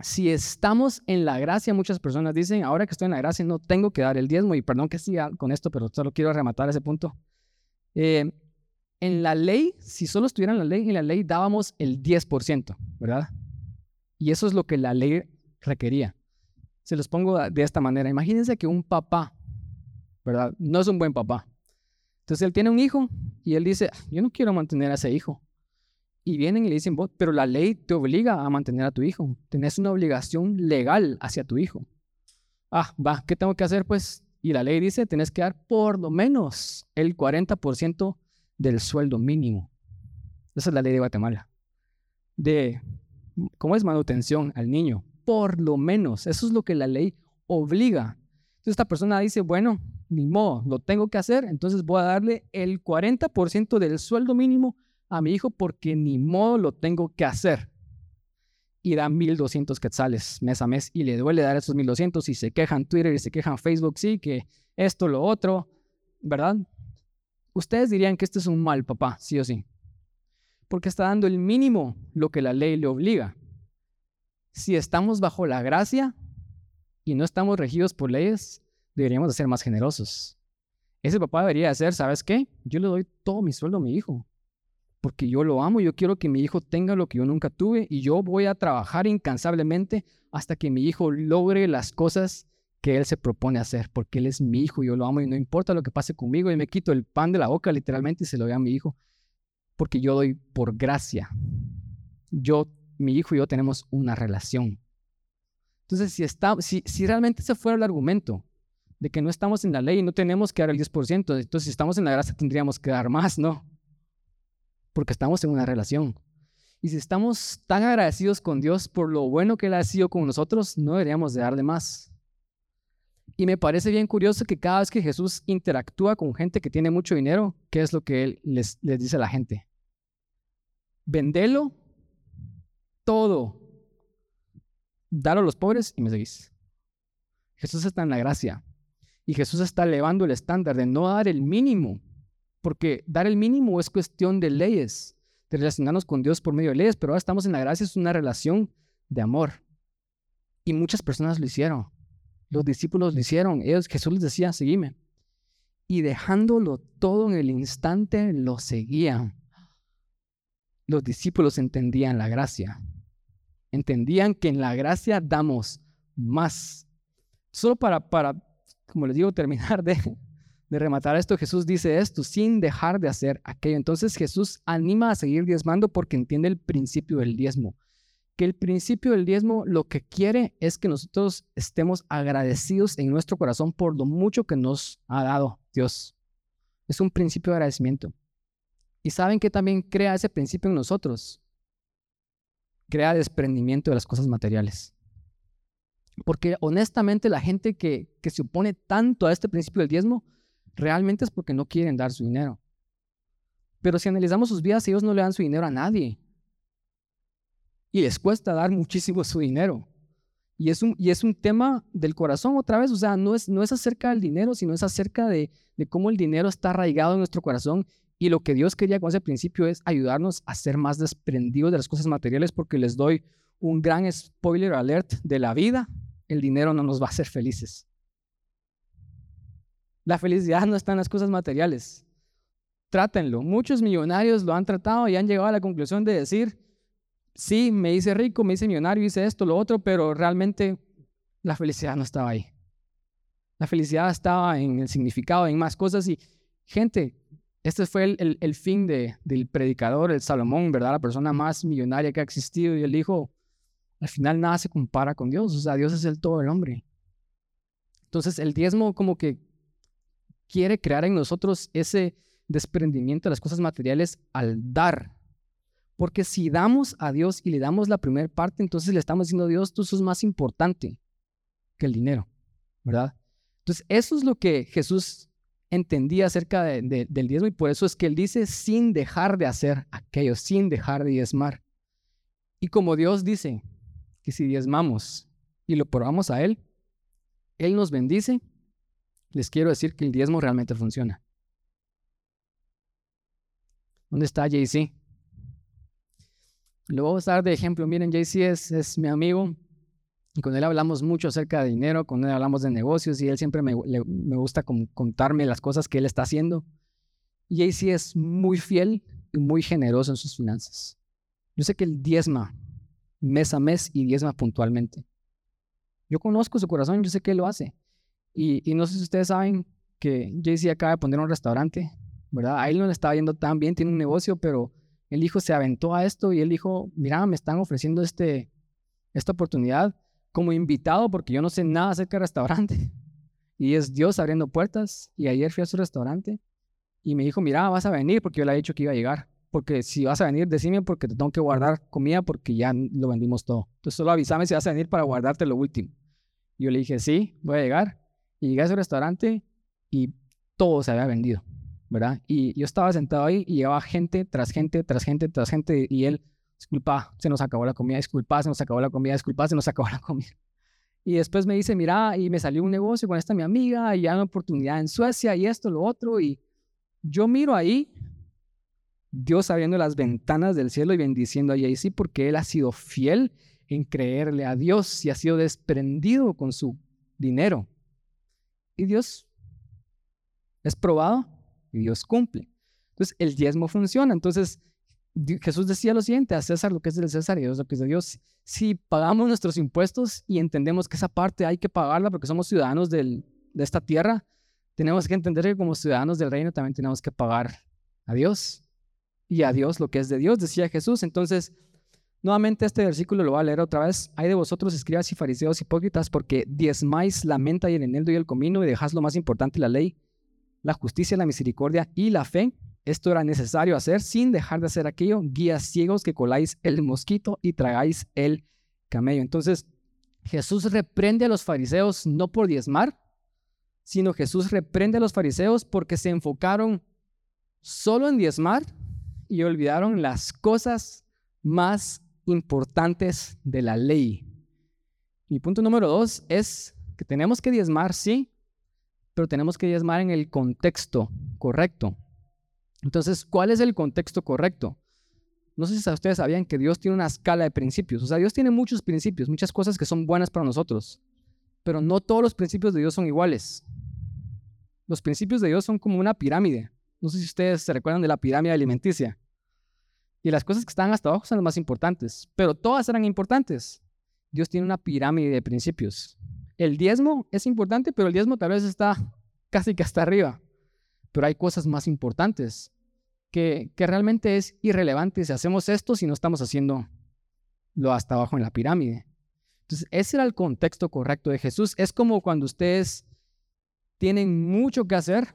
si estamos en la gracia, muchas personas dicen, ahora que estoy en la gracia no tengo que dar el diezmo, y perdón que siga con esto, pero solo quiero rematar ese punto. Eh, en la ley, si solo estuviera en la ley, en la ley dábamos el 10%, ¿verdad? Y eso es lo que la ley requería. Se los pongo de esta manera. Imagínense que un papá, ¿verdad? No es un buen papá. Entonces él tiene un hijo y él dice, yo no quiero mantener a ese hijo. Y vienen y le dicen, pero la ley te obliga a mantener a tu hijo. Tenés una obligación legal hacia tu hijo. Ah, va, ¿qué tengo que hacer? Pues y la ley dice, tenés que dar por lo menos el 40% del sueldo mínimo. Esa es la ley de Guatemala. De, ¿cómo es manutención al niño? Por lo menos. Eso es lo que la ley obliga. Entonces esta persona dice, bueno, ni modo, lo tengo que hacer, entonces voy a darle el 40% del sueldo mínimo a mi hijo porque ni modo lo tengo que hacer y da 1200 quetzales mes a mes y le duele dar esos 1200 y se quejan Twitter y se quejan Facebook, sí, que esto, lo otro, ¿verdad? Ustedes dirían que este es un mal papá, sí o sí, porque está dando el mínimo lo que la ley le obliga. Si estamos bajo la gracia y no estamos regidos por leyes, deberíamos de ser más generosos. Ese papá debería hacer, ¿sabes qué? Yo le doy todo mi sueldo a mi hijo porque yo lo amo, yo quiero que mi hijo tenga lo que yo nunca tuve y yo voy a trabajar incansablemente hasta que mi hijo logre las cosas que él se propone hacer, porque él es mi hijo, yo lo amo y no importa lo que pase conmigo, y me quito el pan de la boca literalmente y se lo doy a mi hijo, porque yo doy por gracia. Yo, mi hijo y yo tenemos una relación. Entonces, si, está, si, realmente ese fuera el argumento de que no estamos en la ley y no tenemos que dar el 10%, entonces si estamos en la gracia tendríamos que dar más, ¿no? porque estamos en una relación. Y si estamos tan agradecidos con Dios por lo bueno que Él ha sido con nosotros, no deberíamos de darle más. Y me parece bien curioso que cada vez que Jesús interactúa con gente que tiene mucho dinero, ¿qué es lo que Él les, dice a la gente? Vendelo todo, dalo a los pobres y me seguís. Jesús está en la gracia. Y Jesús está elevando el estándar de no dar el mínimo porque dar el mínimo es cuestión de leyes, de relacionarnos con Dios por medio de leyes, pero ahora estamos en la gracia, es una relación de amor. Y muchas personas lo hicieron. Los discípulos lo hicieron. Ellos, Jesús les decía, seguime. Y dejándolo todo en el instante, lo seguían. Los discípulos entendían la gracia. Entendían que en la gracia damos más. Solo para, para como les digo, terminar de, de rematar esto, Jesús dice esto sin dejar de hacer aquello. Entonces Jesús anima a seguir diezmando porque entiende el principio del diezmo. Que el principio del diezmo lo que quiere es que nosotros estemos agradecidos en nuestro corazón por lo mucho que nos ha dado Dios. Es un principio de agradecimiento. Y saben que también crea ese principio en nosotros. Crea desprendimiento de las cosas materiales. Porque honestamente la gente que, que se opone tanto a este principio del diezmo, realmente es porque no quieren dar su dinero. Pero si analizamos sus vidas, ellos no le dan su dinero a nadie. Y les cuesta dar muchísimo su dinero. Y es un, y es un tema del corazón otra vez, o sea, no es, no es acerca del dinero, sino es acerca de, de cómo el dinero está arraigado en nuestro corazón. Y lo que Dios quería con ese principio es ayudarnos a ser más desprendidos de las cosas materiales porque les doy un gran spoiler alert de la vida, el dinero no nos va a hacer felices. La felicidad no está en las cosas materiales. Trátenlo. Muchos millonarios lo han tratado y han llegado a la conclusión de decir, sí, me hice rico, me hice millonario, hice esto, lo otro, pero realmente la felicidad no estaba ahí. La felicidad estaba en el significado, en más cosas. Y gente, este fue el, fin del predicador, el Salomón, ¿verdad? La persona más millonaria que ha existido. Y él dijo, al final nada se compara con Dios. O sea, Dios es el todo el hombre. Entonces el diezmo como que quiere crear en nosotros ese desprendimiento de las cosas materiales al dar. Porque si damos a Dios y le damos la primera parte, entonces le estamos diciendo a Dios, tú sos más importante que el dinero, ¿verdad? Entonces, eso es lo que Jesús entendía acerca del diezmo y por eso es que él dice sin dejar de hacer aquello, sin dejar de diezmar. Y como Dios dice que si diezmamos y lo probamos a Él, Él nos bendice les quiero decir que el diezmo realmente funciona. ¿Dónde está JC? Lo voy a dar de ejemplo. Miren, JC es, es mi amigo y con él hablamos mucho acerca de dinero, con él hablamos de negocios y él siempre me, me gusta contarme las cosas que él está haciendo. Y JC es muy fiel y muy generoso en sus finanzas. Yo sé que él diezma mes a mes y diezma puntualmente. Yo conozco su corazón, yo sé que él lo hace. Y, no sé si ustedes saben que JC acaba de poner un restaurante, ¿verdad? A él no le estaba yendo tan bien, tiene un negocio, pero el hijo se aventó a esto y él dijo, mira, me están ofreciendo este, esta oportunidad como invitado porque yo no sé nada acerca del restaurante. Y es Dios abriendo puertas. Y ayer fui a su restaurante y me dijo, mira, vas a venir porque yo le he dicho que iba a llegar. Porque si vas a venir, decime porque te tengo que guardar comida porque ya lo vendimos todo. Entonces solo avísame si vas a venir para guardarte lo último. Yo le dije, sí, voy a llegar. Y llegué a ese restaurante y todo se había vendido, ¿verdad? Y yo estaba sentado ahí y llevaba gente tras gente, tras gente, tras gente. Y él, disculpa, se nos acabó la comida, disculpa, se nos acabó la comida, disculpa, se nos acabó la comida. Y después me dice, mira, y me salió un negocio con esta mi amiga, y hay una oportunidad en Suecia, y esto, lo otro. Y yo miro ahí, Dios abriendo las ventanas del cielo y bendiciendo a sí porque él ha sido fiel en creerle a Dios y ha sido desprendido con su dinero. Y Dios es probado Dios cumple. Entonces, el diezmo funciona. Entonces, Jesús decía lo siguiente, a César lo que es del César y Dios lo que es de Dios. Si pagamos nuestros impuestos y entendemos que esa parte hay que pagarla porque somos ciudadanos de esta tierra, tenemos que entender que como ciudadanos del reino también tenemos que pagar a Dios y a Dios lo que es de Dios, decía Jesús. Entonces, Nuevamente este versículo lo voy a leer otra vez. Hay de vosotros, escribas y fariseos hipócritas, porque diezmáis la menta y el eneldo y el comino y dejáis lo más importante, la ley, la justicia, la misericordia y la fe. Esto era necesario hacer sin dejar de hacer aquello, guías ciegos que coláis el mosquito y tragáis el camello. Entonces, Jesús reprende a los fariseos no por diezmar, sino Jesús reprende a los fariseos porque se enfocaron solo en diezmar y olvidaron las cosas más importantes de la ley. Mi punto número dos es que tenemos que diezmar, sí, pero tenemos que diezmar en el contexto correcto. Entonces, ¿cuál es el contexto correcto? No sé si ustedes sabían que Dios tiene una escala de principios. O sea, Dios tiene muchos principios, muchas cosas que son buenas para nosotros, pero no todos los principios de Dios son iguales. Los principios de Dios son como una pirámide. No sé si ustedes se recuerdan de la pirámide alimenticia. Y las cosas que están hasta abajo son las más importantes, pero todas eran importantes. Dios tiene una pirámide de principios. El diezmo es importante, pero el diezmo tal vez está casi que hasta arriba. Pero hay cosas más importantes que, que realmente es irrelevante si hacemos esto si no estamos haciendo lo hasta abajo en la pirámide. Entonces, ese era el contexto correcto de Jesús. Es como cuando ustedes tienen mucho que hacer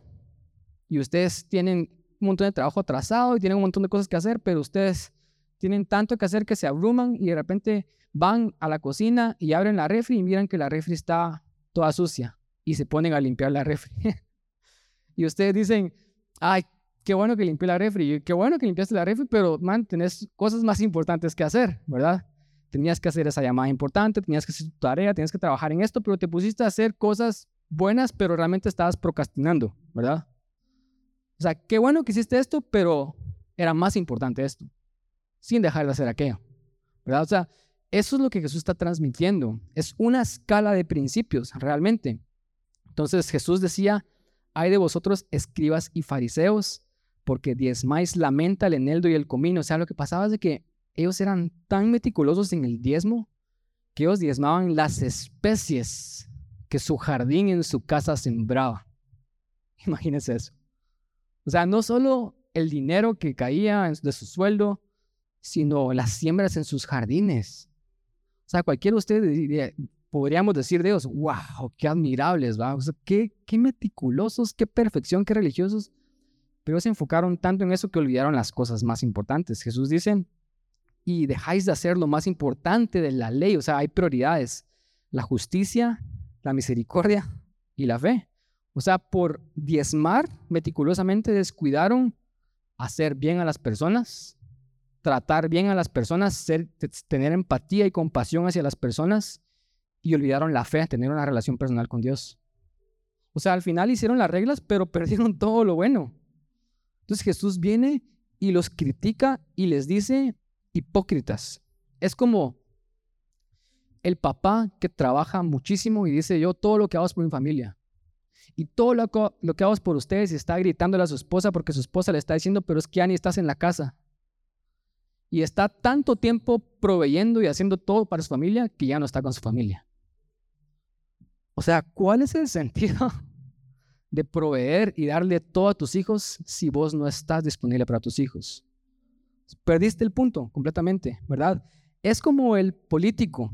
y ustedes tienen un montón de trabajo atrasado y tienen un montón de cosas que hacer, pero ustedes tienen tanto que hacer que se abruman y de repente van a la cocina y abren la refri y miran que la refri está toda sucia y se ponen a limpiar la refri. y ustedes dicen, ay, qué bueno que limpié la refri, qué bueno que limpiaste la refri, pero man, tenés cosas más importantes que hacer, ¿verdad? Tenías que hacer esa llamada importante, tenías que hacer tu tarea, tenías que trabajar en esto, pero te pusiste a hacer cosas buenas, pero realmente estabas procrastinando, ¿verdad? O sea, qué bueno que hiciste esto, pero era más importante esto, sin dejar de hacer aquello. ¿verdad? O sea, eso es lo que Jesús está transmitiendo. Es una escala de principios, realmente. Entonces Jesús decía, hay de vosotros escribas y fariseos, porque diezmáis la menta, el eneldo y el comino. O sea, lo que pasaba es de que ellos eran tan meticulosos en el diezmo que ellos diezmaban las especies que su jardín en su casa sembraba. Imagínense eso. O sea, no solo el dinero que caía de su sueldo, sino las siembras en sus jardines. O sea, cualquiera de ustedes podríamos decir de ellos, wow, qué admirables, ¿va? Qué, qué meticulosos, qué perfección, qué religiosos. Pero se enfocaron tanto en eso que olvidaron las cosas más importantes. Jesús dice, y dejáis de hacer lo más importante de la ley. O sea, hay prioridades. La justicia, la misericordia y la fe. O sea, por diezmar meticulosamente descuidaron hacer bien a las personas, tratar bien a las personas, tener empatía y compasión hacia las personas y olvidaron la fe, tener una relación personal con Dios. O sea, al final hicieron las reglas, pero perdieron todo lo bueno. Entonces Jesús viene y los critica y les dice hipócritas. Es como el papá que trabaja muchísimo y dice, yo todo lo que hago es por mi familia. Y todo lo, que hago es por ustedes y está gritándole a su esposa porque su esposa le está diciendo, pero es que ya ni estás en la casa. Y está tanto tiempo proveyendo y haciendo todo para su familia que ya no está con su familia. O sea, ¿cuál es el sentido de proveer y darle todo a tus hijos si vos no estás disponible para tus hijos? Perdiste el punto completamente, ¿verdad? Es como el político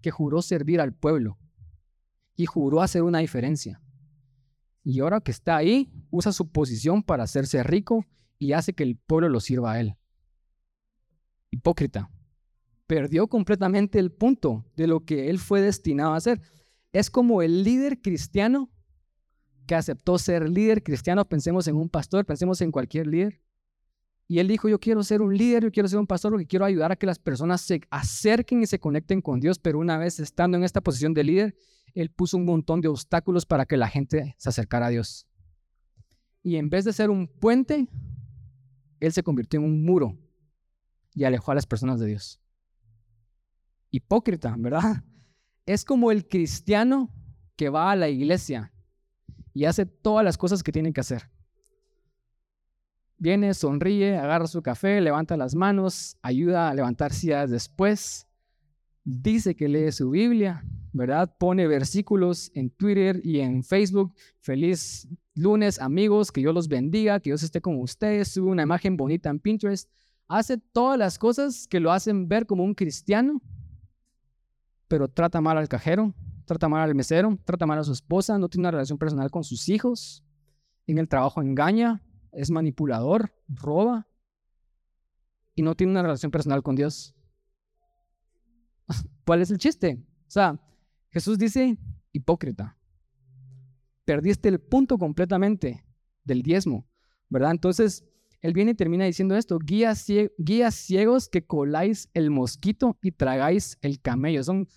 que juró servir al pueblo y juró hacer una diferencia. Y ahora que está ahí, usa su posición para hacerse rico y hace que el pueblo lo sirva a él. Hipócrita. Perdió completamente el punto de lo que él fue destinado a hacer. Es como el líder cristiano que aceptó ser líder cristiano. Pensemos en un pastor, pensemos en cualquier líder. Y él dijo, yo quiero ser un líder, yo quiero ser un pastor porque quiero ayudar a que las personas se acerquen y se conecten con Dios, pero una vez estando en esta posición de líder, él puso un montón de obstáculos para que la gente se acercara a Dios. Y en vez de ser un puente, él se convirtió en un muro y alejó a las personas de Dios. Hipócrita, ¿verdad? Es como el cristiano que va a la iglesia y hace todas las cosas que tiene que hacer Viene, sonríe, agarra su café, levanta las manos, ayuda a levantar sillas después, dice que lee su Biblia, ¿verdad? Pone versículos en Twitter y en Facebook. Feliz lunes, amigos, que Dios los bendiga, que Dios esté con ustedes. Sube una imagen bonita en Pinterest. Hace todas las cosas que lo hacen ver como un cristiano, pero trata mal al cajero, trata mal al mesero, trata mal a su esposa, no tiene una relación personal con sus hijos, en el trabajo engaña, es manipulador, roba y no tiene una relación personal con Dios. ¿Cuál es el chiste? O sea, Jesús dice, hipócrita, perdiste el punto completamente del diezmo, ¿verdad? Entonces, él viene y termina diciendo esto, guías, ciegos que coláis el mosquito y tragáis el camello. Son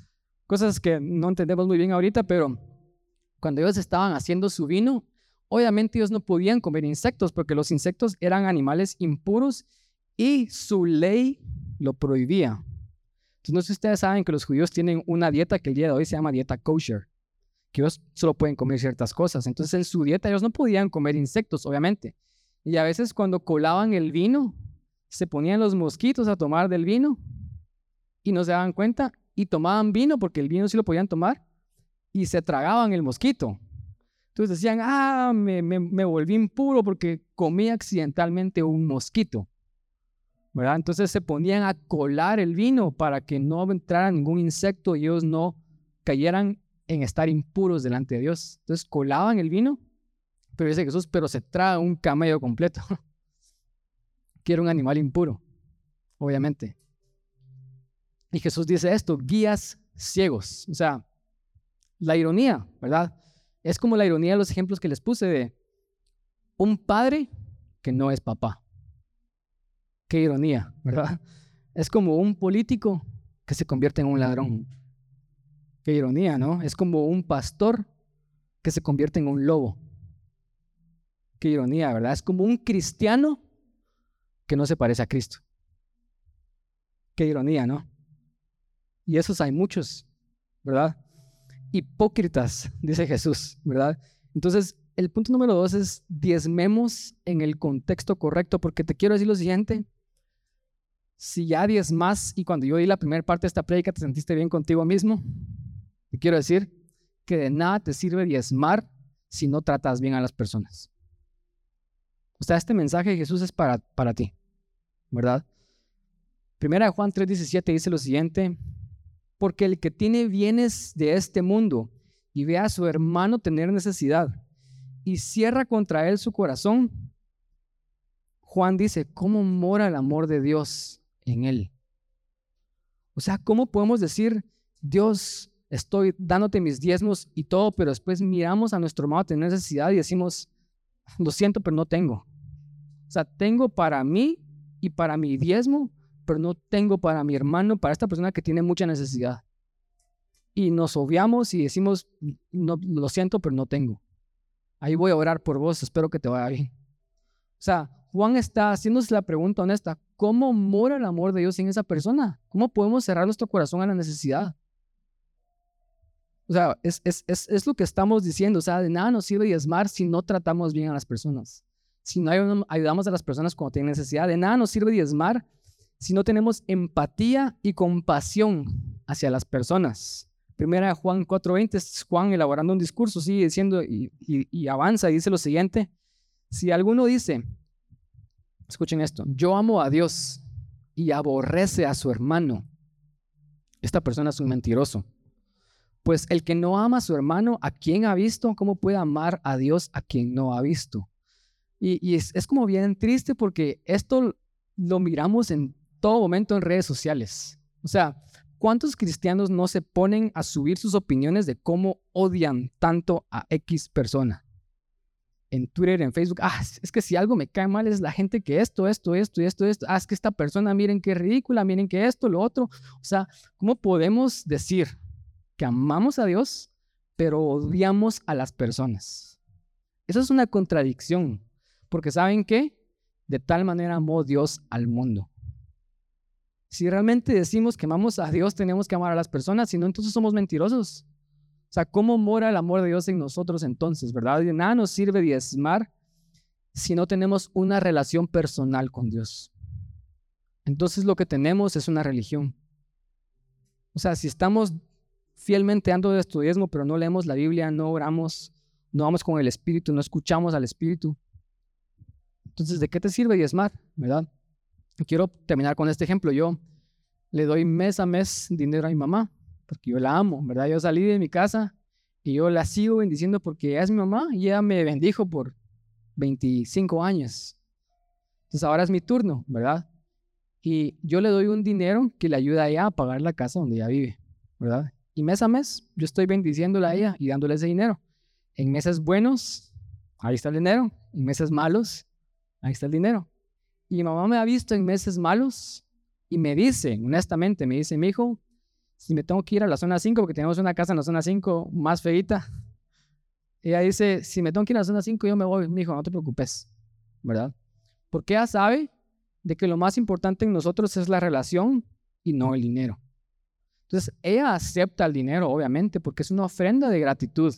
cosas que no entendemos muy bien ahorita, pero cuando ellos estaban haciendo su vino, Obviamente ellos no podían comer insectos porque los insectos eran animales impuros y su ley lo prohibía. Entonces, no sé si ustedes saben que los judíos tienen una dieta que el día de hoy se llama dieta kosher, que ellos solo pueden comer ciertas cosas. Entonces, en su dieta ellos no podían comer insectos, obviamente. Y a veces cuando colaban el vino, se ponían los mosquitos a tomar del vino y no se daban cuenta y tomaban vino porque el vino sí lo podían tomar y se tragaban el mosquito. Entonces decían, ah, me, me, volví impuro porque comí accidentalmente un mosquito. ¿verdad? Entonces se ponían a colar el vino para que no entrara ningún insecto y ellos no cayeran en estar impuros delante de Dios. Entonces colaban el vino, pero dice Jesús, pero se trae un camello completo, que era un animal impuro, obviamente. Y Jesús dice esto, guías ciegos. O sea, la ironía, ¿verdad? Es como la ironía de los ejemplos que les puse de un padre que no es papá. Qué ironía, ¿verdad? Es como un político que se convierte en un ladrón. Qué ironía, ¿no? Es como un pastor que se convierte en un lobo. Qué ironía, ¿verdad? Es como un cristiano que no se parece a Cristo. Qué ironía, ¿no? Y esos hay muchos, ¿verdad? Hipócritas, dice Jesús, ¿verdad? Entonces, el punto número dos es diezmemos en el contexto correcto, porque te quiero decir lo siguiente. Si ya diezmas y cuando yo di la primera parte de esta prédica te sentiste bien contigo mismo, te quiero decir que de nada te sirve diezmar si no tratas bien a las personas. O sea, este mensaje de Jesús es para, para ti, ¿verdad? Primera de Juan 3:17 dice lo siguiente, porque el que tiene bienes de este mundo y ve a su hermano tener necesidad y cierra contra él su corazón, Juan dice, ¿cómo mora el amor de Dios en él? O sea, ¿cómo podemos decir, Dios, estoy dándote mis diezmos y todo, pero después miramos a nuestro hermano tener necesidad y decimos, lo siento, pero no tengo. O sea, tengo para mí y para mi diezmo, pero no tengo para mi hermano, para esta persona que tiene mucha necesidad. Y nos obviamos y decimos, no, lo siento, pero no tengo. Ahí voy a orar por vos, espero que te vaya bien. O sea, Juan está haciéndose la pregunta honesta, ¿cómo mora el amor de Dios en esa persona? ¿Cómo podemos cerrar nuestro corazón a la necesidad? O sea, es, es, es, es lo que estamos diciendo, o sea, de nada nos sirve diezmar si no tratamos bien a las personas si no ayudamos a las personas cuando tienen necesidad. De nada nos sirve diezmar si no tenemos empatía y compasión hacia las personas. Primera Juan 4:20 es Juan elaborando un discurso, sigue diciendo y, y avanza y dice lo siguiente. Si alguno dice, escuchen esto, yo amo a Dios y aborrece a su hermano, esta persona es un mentiroso. Pues el que no ama a su hermano, ¿a quién ha visto? ¿Cómo puede amar a Dios a quien no ha visto? Y, es, es, como bien triste porque esto lo miramos en todo momento en redes sociales. O sea, ¿cuántos cristianos no se ponen a subir sus opiniones de cómo odian tanto a X persona? En Twitter, en Facebook, ah, es que si algo me cae mal es la gente que esto, esto, esto, esto, esto, ah, es que esta persona, miren qué ridícula, miren que esto, lo otro. O sea, ¿cómo podemos decir que amamos a Dios, pero odiamos a las personas? Eso es una contradicción. Porque ¿saben qué? De tal manera amó Dios al mundo. Si realmente decimos que amamos a Dios, tenemos que amar a las personas, si no, entonces somos mentirosos. O sea, ¿cómo mora el amor de Dios en nosotros entonces, verdad? Nada nos sirve diezmar si no tenemos una relación personal con Dios. Entonces lo que tenemos es una religión. O sea, si estamos fielmente dando de diezmo, pero no leemos la Biblia, no oramos, no vamos con el Espíritu, no escuchamos al Espíritu, entonces, ¿de qué te sirve diezmar? ¿Verdad? Quiero terminar con este ejemplo. Yo le doy mes a mes dinero a mi mamá, porque yo la amo, ¿verdad? Yo salí de mi casa y yo la sigo bendiciendo porque ella es mi mamá y ella me bendijo por 25 años. Entonces ahora es mi turno, ¿verdad? Y yo le doy un dinero que le ayuda a ella a pagar la casa donde ella vive, ¿verdad? Y mes a mes yo estoy bendiciéndola a ella y dándole ese dinero. En meses buenos, ahí está el dinero. En meses malos, ahí está el dinero. Y mi mamá me ha visto en meses malos y me dice, honestamente, me dice, mi hijo, si me tengo que ir a la zona 5, porque tenemos una casa en la zona 5 más feita, ella dice, si me tengo que ir a la zona 5, yo me voy, mi hijo, no te preocupes, ¿verdad? Porque ella sabe de que lo más importante en nosotros es la relación y no el dinero. Entonces, ella acepta el dinero, obviamente, porque es una ofrenda de gratitud.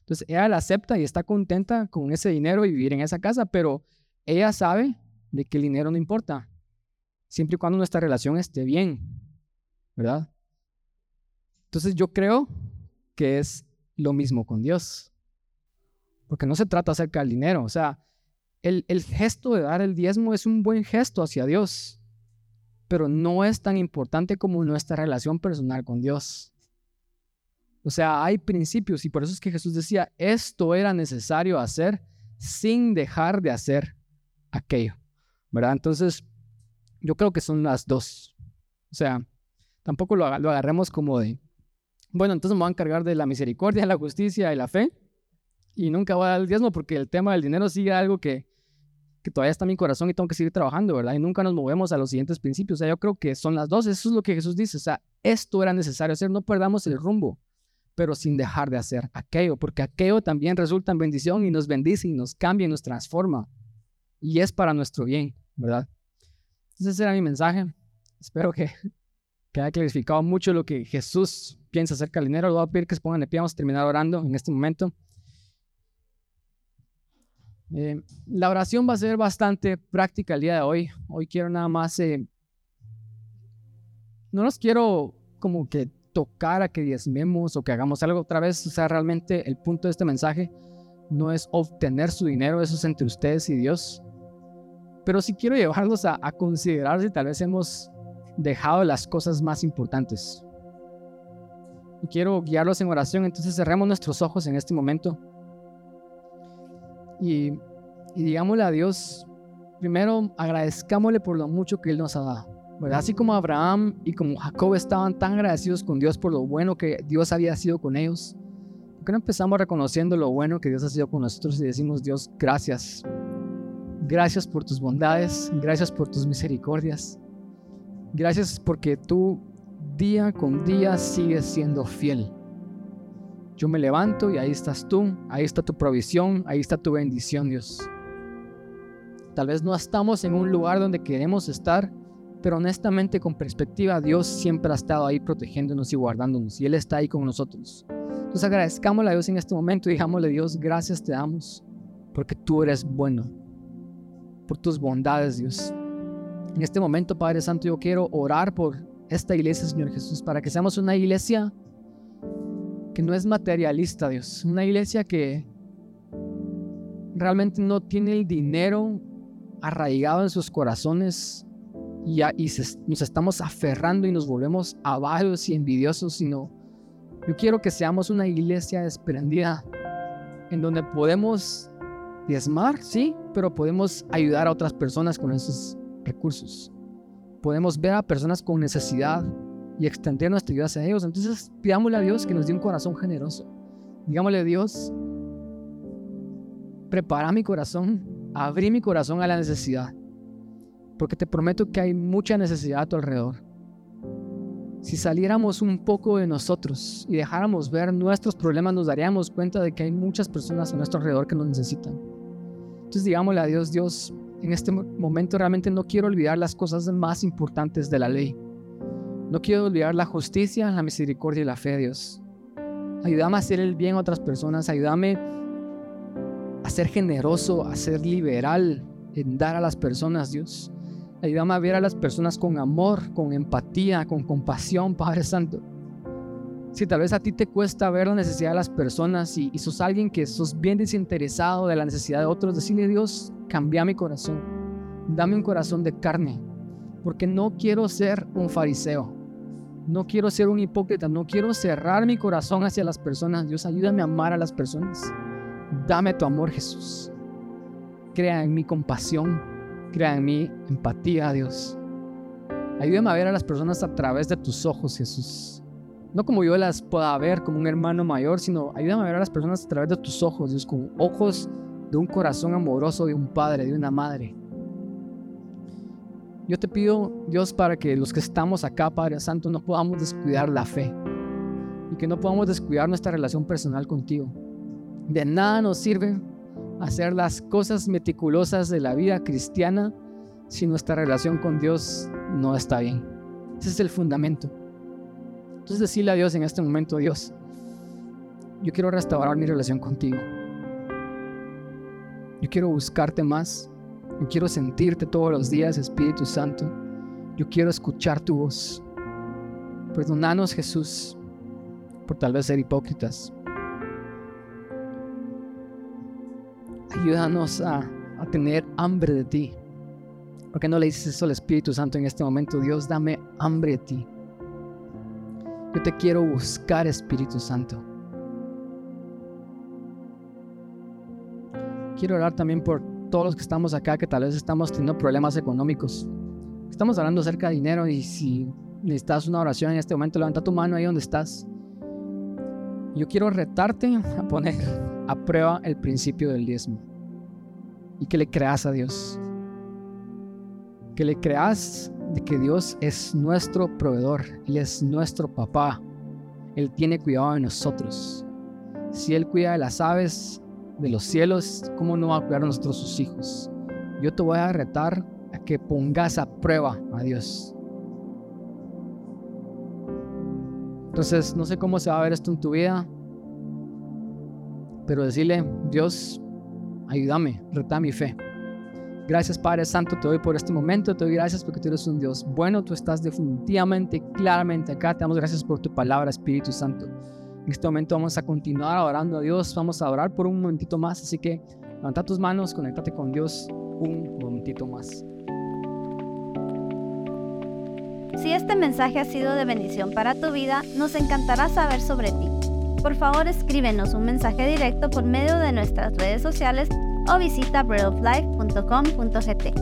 Entonces, ella la acepta y está contenta con ese dinero y vivir en esa casa, pero ella sabe de que el dinero no importa, siempre y cuando nuestra relación esté bien, ¿verdad? Entonces yo creo que es lo mismo con Dios, porque no se trata acerca del dinero, o sea, el, el gesto de dar el diezmo es un buen gesto hacia Dios, pero no es tan importante como nuestra relación personal con Dios. O sea, hay principios y por eso es que Jesús decía, esto era necesario hacer sin dejar de hacer aquello, ¿verdad? Entonces, yo creo que son las dos. O sea, tampoco lo, lo agarremos como de, bueno, entonces me voy a encargar de la misericordia, la justicia y la fe y nunca voy a dar el diezmo porque el tema del dinero sigue algo que, que todavía está en mi corazón y tengo que seguir trabajando, ¿verdad? Y nunca nos movemos a los siguientes principios. O sea, yo creo que son las dos. Eso es lo que Jesús dice. O sea, esto era necesario hacer. No perdamos el rumbo, pero sin dejar de hacer aquello, porque aquello también resulta en bendición y nos bendice y nos cambia y nos transforma y es para nuestro bien, ¿verdad? Entonces ese era mi mensaje. Espero que que haya clarificado mucho lo que Jesús piensa acerca del dinero. Le voy a pedir que se pongan de pie, vamos a terminar orando en este momento. Eh, la oración va a ser bastante práctica el día de hoy. Hoy quiero nada más, eh, no los quiero como que tocar a que diezmemos o que hagamos algo otra vez. O sea, realmente el punto de este mensaje no es obtener su dinero, eso es entre ustedes y Dios. Pero sí quiero llevarlos a, a considerar si tal vez hemos dejado las cosas más importantes. Y quiero guiarlos en oración, entonces cerremos nuestros ojos en este momento. Y, y digámosle a Dios, primero agradezcámosle por lo mucho que Él nos ha dado. Así como Abraham y como Jacob estaban tan agradecidos con Dios por lo bueno que Dios había sido con ellos, ¿por qué no empezamos reconociendo lo bueno que Dios ha sido con nosotros y decimos, Dios, gracias? Gracias por tus bondades, gracias por tus misericordias, gracias porque tú día con día sigues siendo fiel. Yo me levanto y ahí estás tú, ahí está tu provisión, ahí está tu bendición, Dios. Tal vez no estamos en un lugar donde queremos estar, pero honestamente con perspectiva, Dios siempre ha estado ahí protegiéndonos y guardándonos y Él está ahí con nosotros. Entonces agradezcámosle a Dios en este momento y digámosle Dios, gracias te damos porque tú eres bueno, por tus bondades Dios. En este momento, Padre Santo, yo quiero orar por esta iglesia, Señor Jesús, para que seamos una iglesia que no es materialista, Dios. Una iglesia que realmente no tiene el dinero arraigado en sus corazones y, nos estamos aferrando y nos volvemos avaros y envidiosos, sino yo quiero que seamos una iglesia desprendida en donde podemos diezmar, sí, pero podemos ayudar a otras personas con esos recursos. Podemos ver a personas con necesidad y extender nuestra ayuda hacia ellos. Entonces pidámosle a Dios que nos dé un corazón generoso. Digámosle a Dios, prepara mi corazón, abrí mi corazón a la necesidad porque te prometo que hay mucha necesidad a tu alrededor. Si saliéramos un poco de nosotros y dejáramos ver nuestros problemas, nos daríamos cuenta de que hay muchas personas a nuestro alrededor que nos necesitan. Entonces digámosle a Dios, Dios, en este momento realmente no quiero olvidar las cosas más importantes de la ley. No quiero olvidar la justicia, la misericordia y la fe, Dios. Ayúdame a hacer el bien a otras personas, ayúdame a ser generoso, a ser liberal en dar a las personas, Dios. Ayúdame a ver a las personas con amor, con empatía, con compasión, Padre Santo. Si tal vez a ti te cuesta ver la necesidad de las personas y, sos alguien que sos bien desinteresado de la necesidad de otros, decirle Dios, cambia mi corazón. Dame un corazón de carne, porque no quiero ser un fariseo. No quiero ser un hipócrita, no quiero cerrar mi corazón hacia las personas. Dios, ayúdame a amar a las personas. Dame tu amor, Jesús. Crea en mi compasión, Crea en mí empatía, Dios. Ayúdame a ver a las personas a través de tus ojos, Jesús. No como yo las pueda ver como un hermano mayor, sino ayúdame a ver a las personas a través de tus ojos, Dios, con ojos de un corazón amoroso de un padre, de una madre. Yo te pido, Dios, para que los que estamos acá, Padre Santo, no podamos descuidar la fe y que no podamos descuidar nuestra relación personal contigo. De nada nos sirve hacer las cosas meticulosas de la vida cristiana si nuestra relación con Dios no está bien. Ese es el fundamento. Entonces decirle a Dios en este momento, Dios, yo quiero restaurar mi relación contigo. Yo quiero buscarte más. Yo quiero sentirte todos los días, Espíritu Santo. Yo quiero escuchar tu voz. Perdonanos, Jesús, por tal vez ser hipócritas. ayúdanos a, tener hambre de ti. ¿Por qué no le dices eso al Espíritu Santo en este momento? Dios, dame hambre de ti. Yo te quiero buscar, Espíritu Santo. Quiero orar también por todos los que estamos acá, que tal vez estamos teniendo problemas económicos. Estamos hablando acerca de dinero y si necesitas una oración en este momento, levanta tu mano ahí donde estás. Yo quiero retarte a poner a prueba el principio del diezmo y que le creas a Dios. Que le creas de que Dios es nuestro proveedor, Él es nuestro papá, Él tiene cuidado de nosotros. Si Él cuida de las aves de los cielos, ¿cómo no va a cuidar a nosotros sus hijos? Yo te voy a retar a que pongas a prueba a Dios. Entonces, no sé cómo se va a ver esto en tu vida, pero decirle, Dios, ayúdame, reta mi fe. Gracias Padre Santo, te doy por este momento, te doy gracias porque tú eres un Dios bueno, tú estás definitivamente, claramente acá. Te damos gracias por tu palabra, Espíritu Santo. En este momento vamos a continuar adorando a Dios, vamos a orar por un momentito más, así que levanta tus manos, conéctate con Dios un momentito más. Si este mensaje ha sido de bendición para tu vida, nos encantará saber sobre ti. Por favor, escríbenos un mensaje directo por medio de nuestras redes sociales o visita breadoflife.com.gt.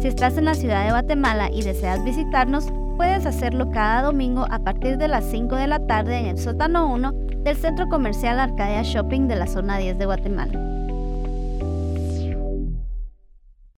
Si estás en la ciudad de Guatemala y deseas visitarnos, puedes hacerlo cada domingo a partir de las 5 de la tarde en el sótano 1 del Centro Comercial Arcadia Shopping de la zona 10 de Guatemala.